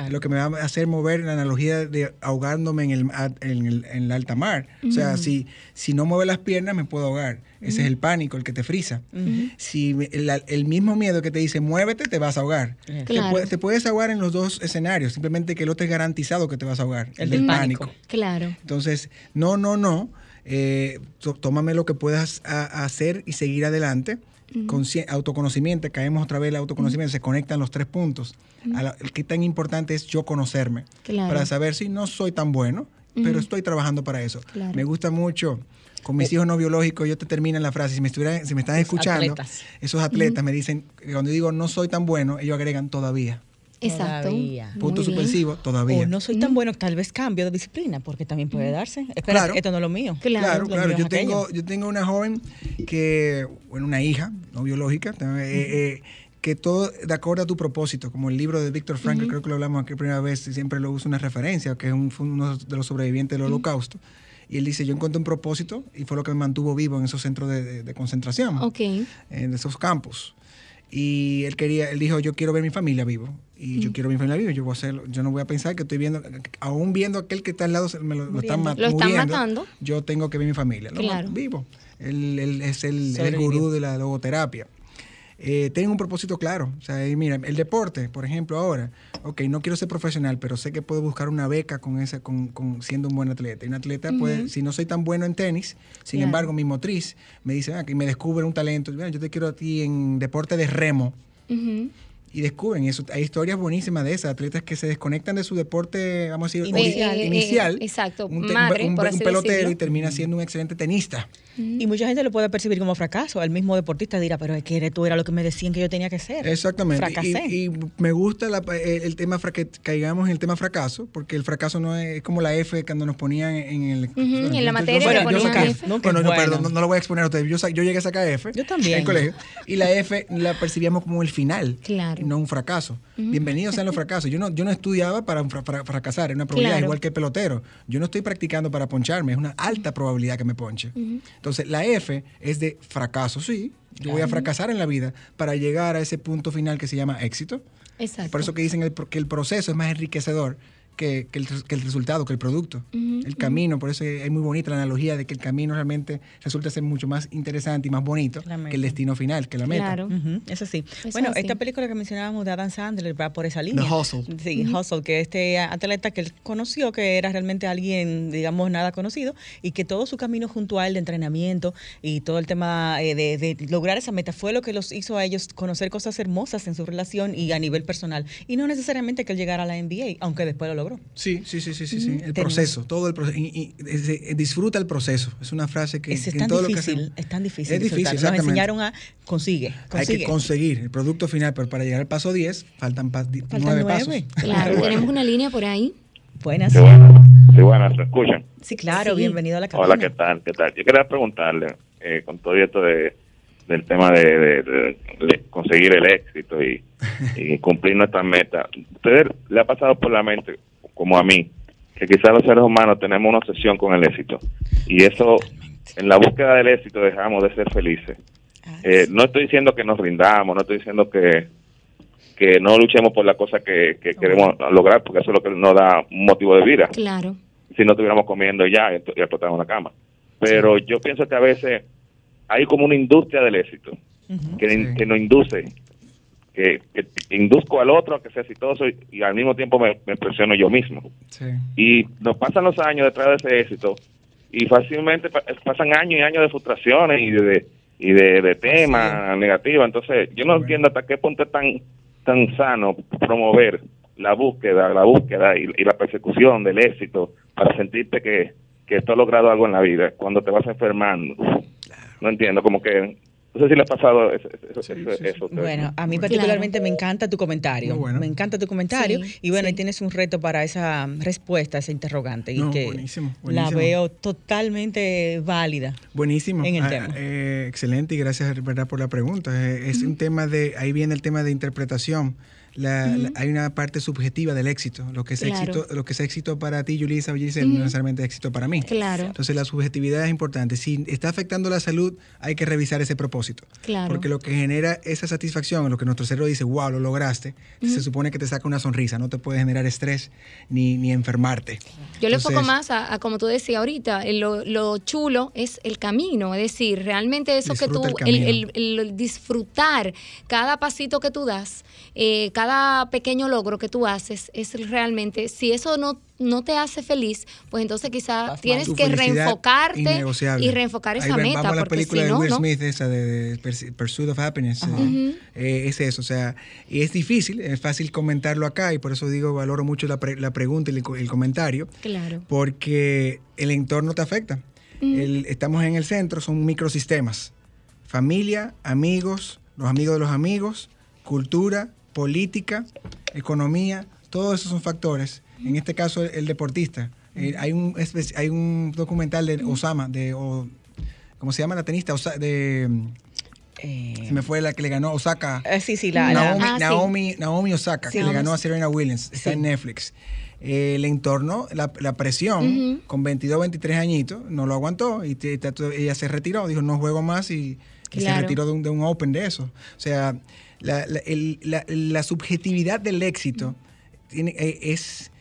Lo que me va a hacer mover la analogía de ahogándome en, el, en, el, en la alta mar. O sea, si, si no mueve las piernas, me puedo ahogar. Ese es el pánico, el que te frisa. Si el, mismo miedo que te dice muévete, te vas a ahogar. Te, puedes ahogar en los dos escenarios, simplemente que el otro es garantizado que te vas a ahogar. El, del pánico. Claro. Entonces, no, no, no. Eh, tómame lo que puedas hacer y seguir adelante autoconocimiento, caemos otra vez el autoconocimiento, se conectan los tres puntos. el que tan importante es yo conocerme para saber si no soy tan bueno, pero estoy trabajando para eso. Me gusta mucho. Con mis hijos no biológicos, yo te termino en la frase, si me, estuviera, si me están escuchando, esos atletas me dicen, cuando digo no soy tan bueno, ellos agregan todavía. Exacto. Punto suspensivo, todavía. O no soy tan bueno, tal vez cambio de disciplina, porque también puede darse. Espera, claro. esto no es lo mío. Claro, claro. Yo tengo, yo tengo una joven que, bueno, una hija, no biológica, eh, eh, que todo de acuerdo a tu propósito, como el libro de Víctor Frank, creo que lo hablamos aquí la primera vez, y siempre lo uso una referencia, que es uno de los sobrevivientes del holocausto. Y él dice, yo encontré un propósito y fue lo que me mantuvo vivo en esos centros de, concentración, okay. en esos campos. Y él quería, él dijo, yo quiero ver mi familia vivo. Y yo quiero ver mi familia vivo. Yo voy a hacerlo. Yo no voy a pensar que estoy viendo, aún viendo aquel que está al lado, me lo, están, matando. Yo tengo que ver mi familia. Claro. vivo. Él, él es el, el, gurú de la logoterapia eh, tienen un propósito claro. O sea, mira, el deporte, por ejemplo, ahora, ok, no quiero ser profesional, pero sé que puedo buscar una beca con esa, con, con siendo un buen atleta. Y un atleta puede, si no soy tan bueno en tenis, sin embargo, mi motriz me dice, ah, que me descubre un talento. yo te quiero a ti en deporte de remo y descubren eso. Hay historias buenísimas de esas, atletas que se desconectan de su deporte, vamos a decir, inicial. inicial exacto, un, pelotero y termina siendo un excelente tenista. Y mucha gente lo puede percibir como fracaso. El mismo deportista dirá, pero es que tú era lo que me decían que yo tenía que ser. Exactamente. Fracasé. Y, me gusta el, tema, que caigamos en el tema fracaso, porque el fracaso no es, como la F cuando nos ponían en el... en la materia bueno, F. No, no, perdón, no, lo voy a exponer a ustedes. Yo, yo llegué a sacar F. Yo también. En el colegio. Y la F la percibíamos como el final. Claro no un fracaso. Bienvenidos sean los fracasos. Yo no, yo no estudiaba para, fracasar, es una probabilidad igual que el pelotero. Yo no estoy practicando para poncharme, es una alta probabilidad que me ponche. Entonces, la F es de fracaso, sí. Yo voy a fracasar en la vida para llegar a ese punto final que se llama éxito. Exacto. Por eso que dicen que el proceso es más enriquecedor que, el, resultado, que el producto. el camino, por eso es muy bonita la analogía de que el camino realmente resulta ser mucho más interesante y más bonito que el destino final, que la meta. Claro, eso sí. bueno, esta película que mencionábamos de Adam Sandler va por esa línea. The Hustle. Sí, Hustle, que este atleta que él conoció, que era realmente alguien, digamos, nada conocido, y que todo su camino junto a él de entrenamiento y todo el tema eh, de, de lograr esa meta fue lo que los hizo a ellos conocer cosas hermosas en su relación y a nivel personal. Y no necesariamente que él llegara a la NBA, aunque después lo logró. Sí, sí, sí, sí, sí, el proceso, todo el proceso. Y, disfruta el proceso. Es una frase que... Es, tan difícil, es tan difícil. Es difícil, Nos enseñaron a consigue, Hay que conseguir el producto final, pero para llegar al paso 10 faltan, nueve, pasos. Claro, tenemos una línea por ahí. Buenas. Sí, buenas, sí, buenas ¿se escuchan? Sí, claro, bienvenido a la cabina. Hola, ¿qué tal? ¿Qué tal? Yo quería preguntarle, eh, con todo esto de del tema de, conseguir el éxito y, cumplir nuestras metas. ¿Ustedes le ha pasado por la mente, como a mí, que quizás los seres humanos tenemos una obsesión con el éxito? Y eso, en la búsqueda del éxito, dejamos de ser felices. Eh, no estoy diciendo que nos rindamos, no estoy diciendo que, que no luchemos por la cosa que, queremos lograr, porque eso es lo que nos da un motivo de vida. Claro. Si no estuviéramos comiendo ya y explotamos la cama. Pero yo pienso que a veces hay como una industria del éxito que, que, nos induce, que, induzco al otro a que sea exitoso y, al mismo tiempo me, presiono yo mismo. Y nos pasan los años detrás de ese éxito y fácilmente pasan años y años de frustraciones y de, y de, temas negativos. Entonces, yo no entiendo hasta qué punto es tan, tan sano promover la búsqueda, la búsqueda y, la persecución del éxito para sentirte que, que tú has logrado algo en la vida cuando te vas enfermando. No entiendo, como que no sé si le ha pasado eso. bueno, a mí particularmente me encanta tu comentario. Me encanta tu comentario. y bueno, ahí tienes un reto para esa respuesta, esa interrogante. y que buenísimo, la veo totalmente válida. Buenísimo. En el ah, tema. Eh, excelente y gracias ¿verdad? por la pregunta. Eh, es un tema de, ahí viene el tema de interpretación hay una parte subjetiva del éxito. Lo que es éxito, lo que es éxito para ti, Julissa, o no necesariamente éxito para mí. Claro. Entonces la subjetividad es importante. Si está afectando la salud, hay que revisar ese propósito. Claro. Porque lo que genera esa satisfacción, lo que nuestro cerebro dice, wow, lo lograste, se supone que te saca una sonrisa, no te puede generar estrés ni, ni enfermarte. Yo le enfoco más a, como tú decías ahorita, lo, lo, chulo es el camino, es decir, realmente eso que tú, el, el, disfrutar cada pasito que tú das, eh, cada pequeño logro que tú haces, es realmente, si eso no no te hace feliz, pues entonces quizás tienes que reenfocarte y reenfocar esa meta. Vamos a la película de Will Smith, esa de, Pursuit of Happiness. Eh, eh, es eso, o sea, y es difícil, es fácil comentarlo acá y por eso digo, valoro mucho la, la pregunta y el, comentario. Claro. Porque el entorno te afecta. estamos en el centro, son microsistemas. Familia, amigos, los amigos de los amigos, cultura, política, economía, todos esos son factores en este caso el, deportista. Eh, hay, un, hay un documental de Osama, de, ¿cómo se llama la tenista? de, eh, se me fue la que le ganó Osaka. Eh, sí, sí, la, Naomi, ah, Naomi, Osaka, que le ganó a Serena Williams. Está en Netflix. el entorno, la, presión, con 22, 23 añitos, no lo aguantó y ella se retiró, dijo no juego más y, se retiró de un, de un, Open de eso. O sea, la, subjetividad del éxito tiene, es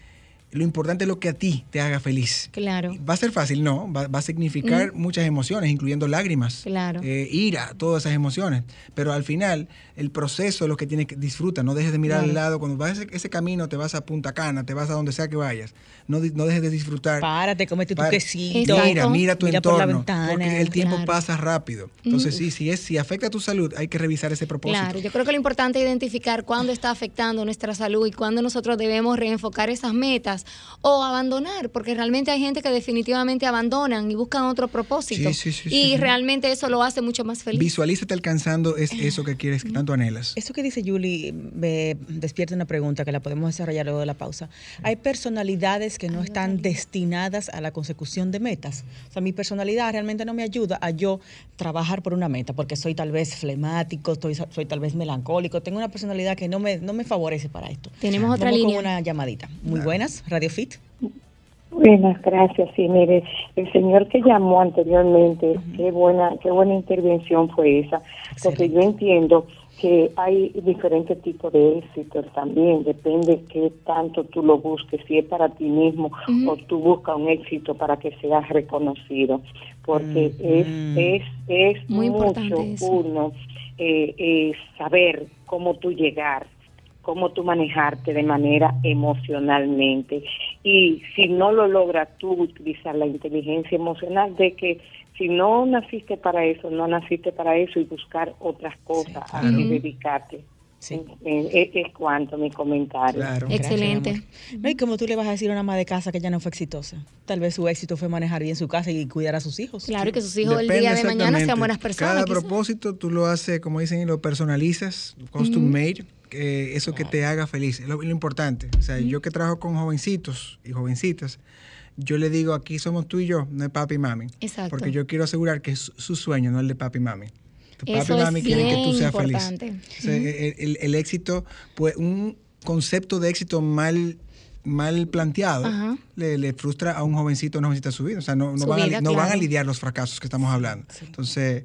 lo importante es lo que a ti te haga feliz. Claro. Va a ser fácil, no. Va, a significar muchas emociones, incluyendo lágrimas, claro. Eh, ira, todas esas emociones. Pero al final, el proceso es lo que tienes que disfrutar. No dejes de mirar al lado. Cuando vas ese, ese, camino, te vas a Punta Cana, te vas a donde sea que vayas. No, no dejes de disfrutar. Párate, comete tu quesito. Mira, mira tu entorno. porque el tiempo pasa rápido. Entonces, sí, si, es, si afecta a tu salud, hay que revisar ese propósito. Claro, yo creo que lo importante es identificar cuándo está afectando nuestra salud y cuándo nosotros debemos reenfocar esas metas o abandonar, porque realmente hay gente que definitivamente abandonan y buscan otro propósito. y realmente eso lo hace mucho más feliz. Visualízate alcanzando es eso que quieres, que tanto anhelas. Eso que dice Julie me despierta una pregunta que la podemos desarrollar luego de la pausa. Hay personalidades que no están destinadas a la consecución de metas. O sea, mi personalidad realmente no me ayuda a yo trabajar por una meta, porque soy tal vez flemático, soy, soy tal vez melancólico, tengo una personalidad que no me, no me favorece para esto. Tenemos otra línea. con una llamadita. Muy buenas. Radio Fit. Buenas, gracias. Sí, mire, el señor que llamó anteriormente, qué buena, qué buena intervención fue esa, porque yo entiendo que hay diferentes tipos de éxitos también, depende qué tanto tú lo busques, si es para ti mismo o tú buscas un éxito para que seas reconocido, porque es, es, es Muy mucho uno eh, eh, saber cómo tú llegar cómo tú manejarte de manera emocionalmente. Y si no lo logras tú utilizar la inteligencia emocional, de que si no naciste para eso, no naciste para eso y buscar otras cosas a dedicarte. Sí. Es, cuanto mi comentario. Excelente. no, y como tú le vas a decir a una ama de casa que ya no fue exitosa. Tal vez su éxito fue manejar bien su casa y cuidar a sus hijos. Claro, que sus hijos el día de mañana sean buenas personas. Cada propósito tú lo haces, como dicen, y lo personalizas, custom made eso que te haga feliz, es lo, importante. O sea, yo que trabajo con jovencitos y jovencitas, yo le digo, aquí somos tú y yo, no es papi y mami. Exacto. Porque yo quiero asegurar que es su sueño, no el de papi y mami. Tu papi y mami quieren que tú seas feliz. el, éxito, pues un concepto de éxito mal mal planteado le, frustra a un jovencito o una jovencita su vida. O sea, no, van, a, no van a lidiar los fracasos que estamos hablando. Entonces, el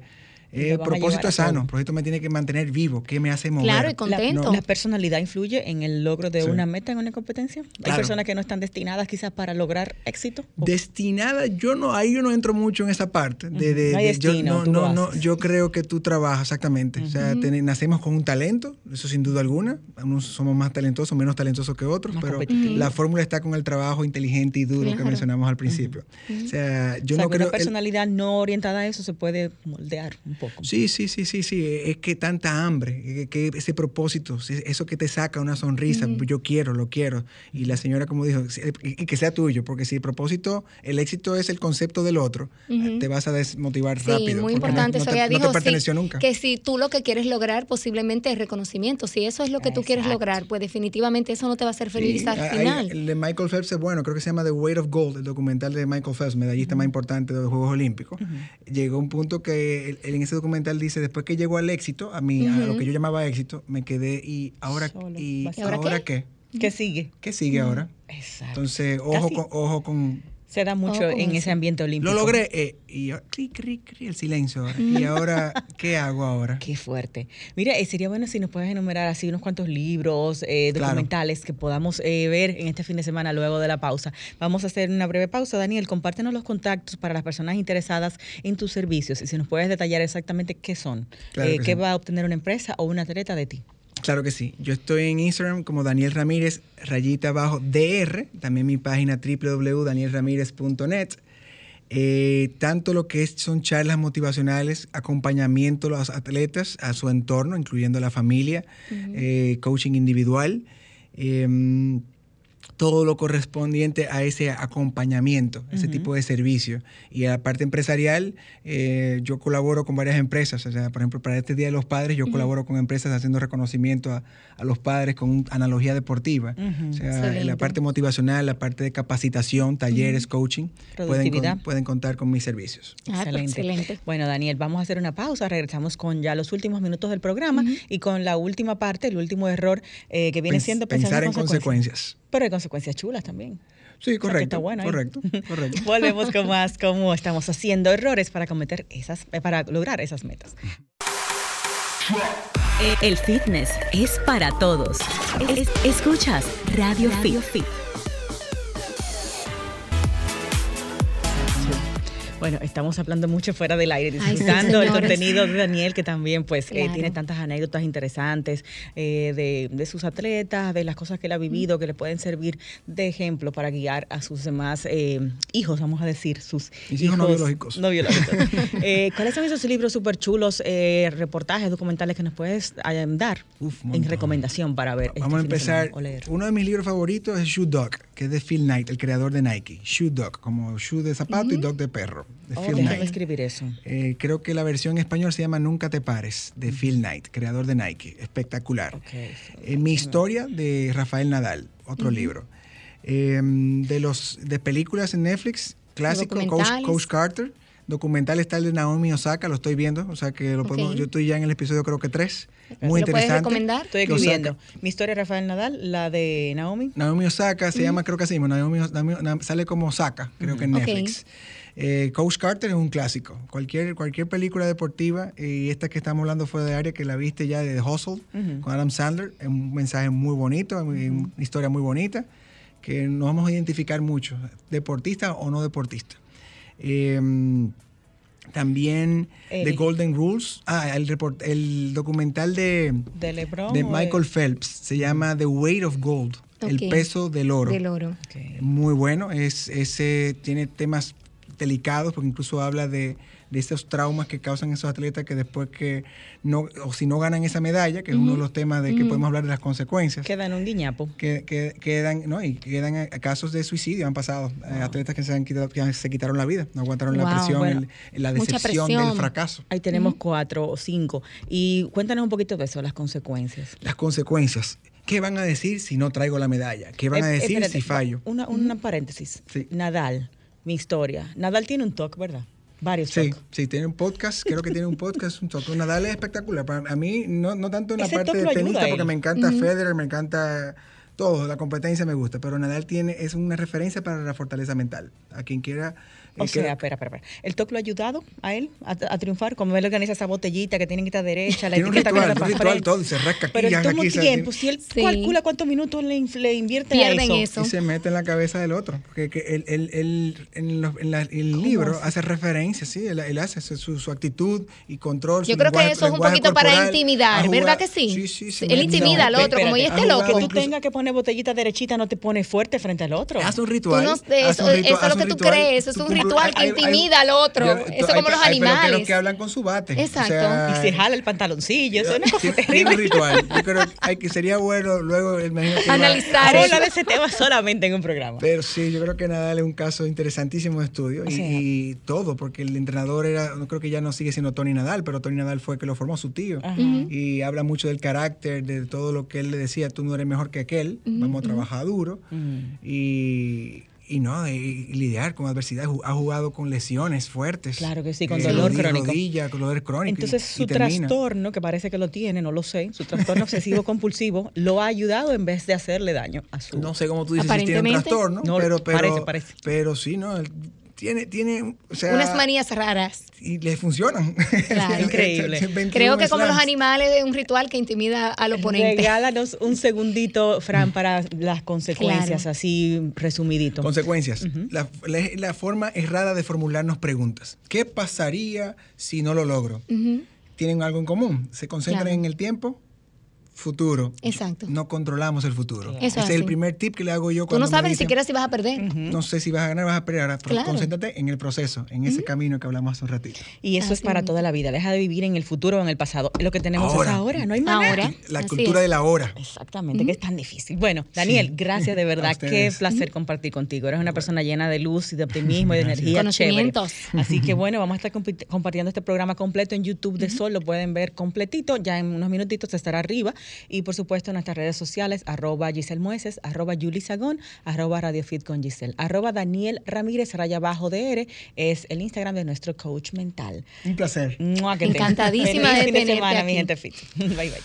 eh, propósito es sano, el propósito me tiene que mantener vivo, ¿qué me hace mover? Claro, y contento. La, personalidad influye en el logro de una meta en una competencia? ¿Hay personas que no están destinadas quizás para lograr éxito? Destinada, yo no, ahí yo no entro mucho en esa parte. De, yo, no, no, yo creo que tú trabajas, exactamente. O sea, nacemos con un talento, eso sin duda alguna. Unos somos más talentosos, menos talentosos que otros, pero la fórmula está con el trabajo inteligente y duro que mencionamos al principio. O sea, yo no creo... Una personalidad no orientada a eso se puede moldear un poco. Sí, sí, sí, sí, sí. Es que tanta hambre, que, ese propósito, eso que te saca una sonrisa, yo quiero, lo quiero. Y la señora, como dijo, y que sea tuyo, porque si el propósito, el éxito es el concepto del otro, te vas a desmotivar sí, rápido. muy importante, no, eso te, dijo, perteneció nunca. Que si tú lo que quieres lograr posiblemente es reconocimiento, si eso es lo que tú quieres lograr, pues definitivamente eso no te va a hacer feliz al final. el de Michael Phelps es bueno, creo que se llama The Weight of Gold, el documental de Michael Phelps, medallista más importante de los Juegos Olímpicos. Llegó un punto que en ese ese documental dice, después que llegó al éxito, a mí, a lo que yo llamaba éxito, me quedé y ahora, y, ahora, qué? qué? sigue? ¿Qué sigue ahora? Exacto. Entonces, ojo con, ojo con se da mucho en ese ambiente olímpico. Lo logré eh, y el silencio ahora. Y ahora, ¿qué hago ahora? Qué fuerte. Mira, eh, sería bueno si nos puedes enumerar así unos cuantos libros, eh, documentales que podamos ver en este fin de semana luego de la pausa. Vamos a hacer una breve pausa. Daniel, compártenos los contactos para las personas interesadas en tus servicios y si nos puedes detallar exactamente qué son, qué va a obtener una empresa o una atleta de ti. Claro que sí. Yo estoy en Instagram como Daniel Ramírez, rayita abajo DR, también mi página www.danielramírez.net. Eh, tanto lo que son charlas motivacionales, acompañamiento a los atletas, a su entorno, incluyendo la familia, eh, coaching individual. Em, todo lo correspondiente a ese acompañamiento, ese tipo de servicio. Y a la parte empresarial, eh, yo colaboro con varias empresas. O sea, por ejemplo, para este Día de los Padres, yo colaboro con empresas haciendo reconocimiento a, los padres con analogía deportiva. O sea, en la parte motivacional, la parte de capacitación, talleres, coaching, pueden, pueden contar con mis servicios. Ah, pues, excelente. Bueno, Daniel, vamos a hacer una pausa. Regresamos con ya los últimos minutos del programa y con la última parte, el último error eh, que viene siendo pensar en consecuencias. Pero hay consecuencias chulas también. Sí, correcto. bueno, correcto, correcto. Volvemos con más cómo estamos haciendo errores para cometer esas, para lograr esas metas. El fitness es para todos. escuchas Radio, Radio Fit. Bueno, estamos hablando mucho fuera del aire, disfrutando el contenido de Daniel, que también pues eh, tiene tantas anécdotas interesantes eh, de, sus atletas, de las cosas que él ha vivido, que le pueden servir de ejemplo para guiar a sus demás eh, hijos, vamos a decir, sus hijos, no biológicos. No biológicos. ¿Cuáles son esos libros súper chulos, reportajes, documentales que nos puedes dar en recomendación para ver? Vamos este a empezar. Uno de mis libros favoritos es Shoe Dog, que es de Phil Knight, el creador de Nike. Shoe Dog, como shoe de zapato y dog de perro de oh, Phil Knight. escribir eso. Eh, creo que la versión en español se llama Nunca te pares, de Phil Knight, creador de Nike. Espectacular. Eh, mi historia de Rafael Nadal, otro libro. Em, de los de películas en Netflix, clásico, Coach, Carter. Documental está el de Naomi Osaka, lo estoy viendo, o sea que lo podemos, yo estoy ya en el episodio creo que tres. Muy ¿Lo interesante. puedes recomendar? Estoy escribiendo. Mi historia de Rafael Nadal, la de Naomi. Naomi Osaka se llama, creo que así, Naomi, sale como Osaka, creo que en Netflix. Eh, Coach Carter es un clásico. Cualquier, cualquier película deportiva, y esta que estamos hablando fue de área, que la viste ya de The Hustle, con Adam Sandler, es un mensaje muy bonito, una historia muy bonita, que nos vamos a identificar mucho, deportista o no deportista. Em, también The Golden Rules, ah, el, el documental de, de, Michael Phelps, se llama The Weight of Gold. El peso del oro. Del oro. Muy bueno. Es, ese tiene temas delicados, porque incluso habla de, de esos traumas que causan esos atletas que después que no, o si no ganan esa medalla, que es uno de los temas de que podemos hablar de las consecuencias. Quedan un guiñapo. Que, que, quedan, no, y quedan casos de suicidio, han pasado. Eh, atletas que se, han quitado, que se quitaron la vida, no aguantaron la presión, la decepción del fracaso. Ahí tenemos cuatro o cinco. Y cuéntanos un poquito de eso, las consecuencias. Las consecuencias. ¿Qué van a decir si no traigo la medalla? ¿Qué van a eh, decir si fallo? Una, una paréntesis. Nadal mi historia. Nadal tiene un talk, ¿verdad? Varios Sí, sí, tiene un podcast, creo que tiene un podcast, un talk. Nadal es espectacular. Para, a mí, no, no tanto en la parte de tenista, porque me encanta Federer, me encanta todo, la competencia me gusta, pero Nadal tiene, es una referencia para la fortaleza mental. A quien quiera o sea, espera, espera, espera. ¿El TOC lo ha ayudado a él a, triunfar? Como él organiza esa botellita que tienen que estar derecha, la tiene etiqueta un ritual, un ritual todo, y se rasca aquí, Pero él toma tiempo, si él calcula cuántos minutos le, le invierte a eso. eso. Y se mete en la cabeza del otro. Porque él, él, él, en, los, en el libro hace referencia, sí, él, hace su, su, actitud y control. Yo creo que eso es un poquito para intimidar, ¿verdad que sí? Sí, sí, sí. Él intimida al otro, como y este loco. Que tú tengas que poner botellita derechita no te pone fuerte frente al otro. Haz un ritual. Eso es lo que tú crees, eso es un ritual que intimida al otro. eso como los animales. Que hablan con su bate. Exacto. y se jala el pantaloncillo. Eso es una terrible. un ritual. Yo creo que sería bueno luego analizar. hablar de ese tema solamente en un programa. Pero sí, yo creo que Nadal es un caso interesantísimo de estudio y, todo, porque el entrenador era, no creo que ya no sigue siendo Tony Nadal, pero Tony Nadal fue el que lo formó su tío. Y habla mucho del carácter, de todo lo que él le decía, tú no eres mejor que aquel, vamos a trabajar duro. Y y no, y lidiar con adversidad. Ha jugado con lesiones fuertes. Claro que sí, con eh, dolor crónico. Rodilla, con dolor crónico. Entonces, su trastorno, que parece que lo tiene, no lo sé, su trastorno obsesivo compulsivo, lo ha ayudado en vez de hacerle daño a su. No sé cómo tú dices si tiene un trastorno, pero, pero, parece, parece. pero sí, ¿no? Tiene, tiene o sea, unas manías raras. Y le funcionan. Claro, increíble. Creo que como los animales de un ritual que intimida al oponente. Regálanos un segundito, Fran, para las consecuencias, así resumidito. Consecuencias. la, la, forma errada de formularnos preguntas. ¿Qué pasaría si no lo logro? Tienen algo en común. Se concentran en el tiempo, futuro. Exacto. No controlamos el futuro. Ese es el primer tip que le hago yo cuando Tú no sabes ni siquiera si vas a perder. No sé si vas a ganar, vas a perder. Ahora, concéntrate en el proceso, en ese camino que hablamos hace un ratito. Y eso es para toda la vida. Deja de vivir en el futuro o en el pasado. Lo que tenemos es ahora, no hay manera. La cultura de la hora. Exactamente, que es tan difícil. Bueno, Daniel, gracias de verdad. Qué placer compartir contigo. Eres una persona llena de luz y de optimismo y de energía chévere. Así que bueno, vamos a estar compartiendo este programa completo en YouTube de Sol. Lo pueden ver completito. Ya en unos minutitos estará arriba. Y por supuesto en nuestras redes sociales, arroba Giselle Mueces, arroba Julie Sagón, arroba Radio Fit con Giselle, arroba Daniel Ramírez, raya bajo DR, es el Instagram de nuestro coach mental. Un placer. Encantadísima de, de semana, mi gente fit. Bye, bye.